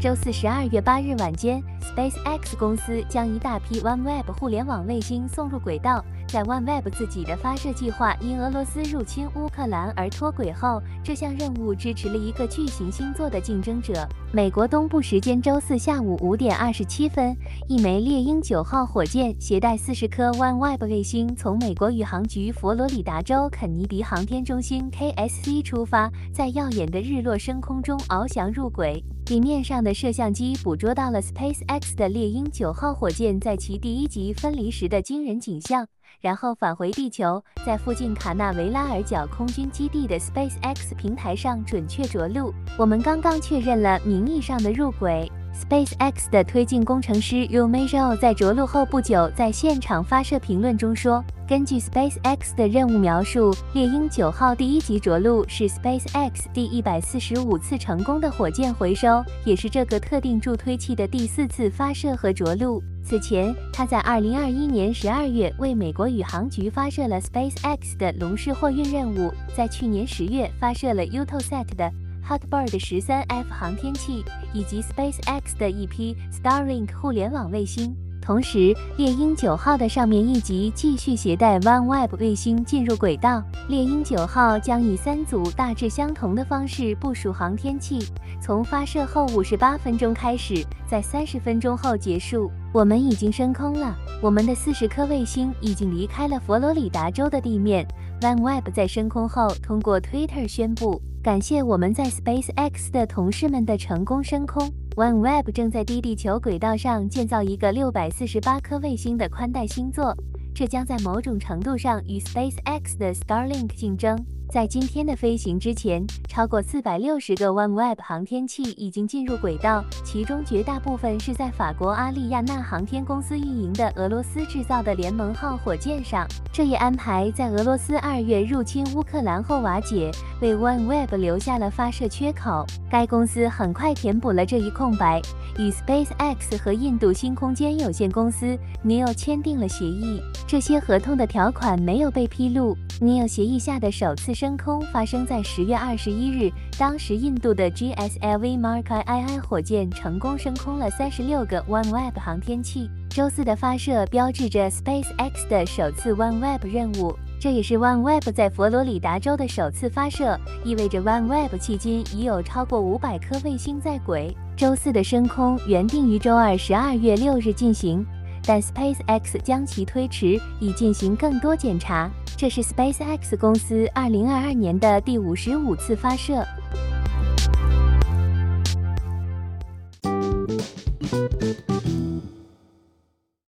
周四十二月八日晚间，SpaceX 公司将一大批 OneWeb 互联网卫星送入轨道。在 OneWeb 自己的发射计划因俄罗斯入侵乌克兰而脱轨后，这项任务支持了一个巨型星座的竞争者。美国东部时间周四下午五点二十七分，一枚猎鹰九号火箭携带四十颗 OneWeb 卫星从美国宇航局佛罗里达州肯尼迪航天中心 （KSC） 出发，在耀眼的日落升空中翱翔入轨。地面上的摄像机捕捉到了 SpaceX 的猎鹰九号火箭在其第一级分离时的惊人景象，然后返回地球，在附近卡纳维拉尔角空军基地的 SpaceX 平台上准确着陆。我们刚刚确认了名义上的入轨。SpaceX 的推进工程师 Yu m e i z h o 在着陆后不久，在现场发射评论中说：“根据 SpaceX 的任务描述，猎鹰九号第一级着陆是 SpaceX 第一百四十五次成功的火箭回收，也是这个特定助推器的第四次发射和着陆。此前，他在二零二一年十二月为美国宇航局发射了 SpaceX 的龙式货运任务，在去年十月发射了 Utosat 的。” Hotbird 十三 F 航天器以及 SpaceX 的一批 Starlink 互联网卫星。同时，猎鹰九号的上面一级继续携带 OneWeb 卫星进入轨道。猎鹰九号将以三组大致相同的方式部署航天器，从发射后五十八分钟开始，在三十分钟后结束。我们已经升空了，我们的四十颗卫星已经离开了佛罗里达州的地面。OneWeb 在升空后通过 Twitter 宣布。感谢我们在 SpaceX 的同事们的成功升空。OneWeb 正在低地球轨道上建造一个六百四十八颗卫星的宽带星座，这将在某种程度上与 SpaceX 的 Starlink 竞争。在今天的飞行之前，超过四百六十个 OneWeb 航天器已经进入轨道，其中绝大部分是在法国阿利亚纳航天公司运营的俄罗斯制造的联盟号火箭上。这一安排在俄罗斯二月入侵乌克兰后瓦解，为 OneWeb 留下了发射缺口。该公司很快填补了这一空白，与 SpaceX 和印度新空间有限公司 NEO 签订了协议。这些合同的条款没有被披露。NEO 协议下的首次。升空发生在十月二十一日，当时印度的 GSLV Mark II 火箭成功升空了三十六个 OneWeb 航天器。周四的发射标志着 SpaceX 的首次 OneWeb 任务，这也是 OneWeb 在佛罗里达州的首次发射，意味着 OneWeb 迄今已有超过五百颗卫星在轨。周四的升空原定于周二十二月六日进行。但 SpaceX 将其推迟，以进行更多检查。这是 SpaceX 公司2022年的第五十五次发射。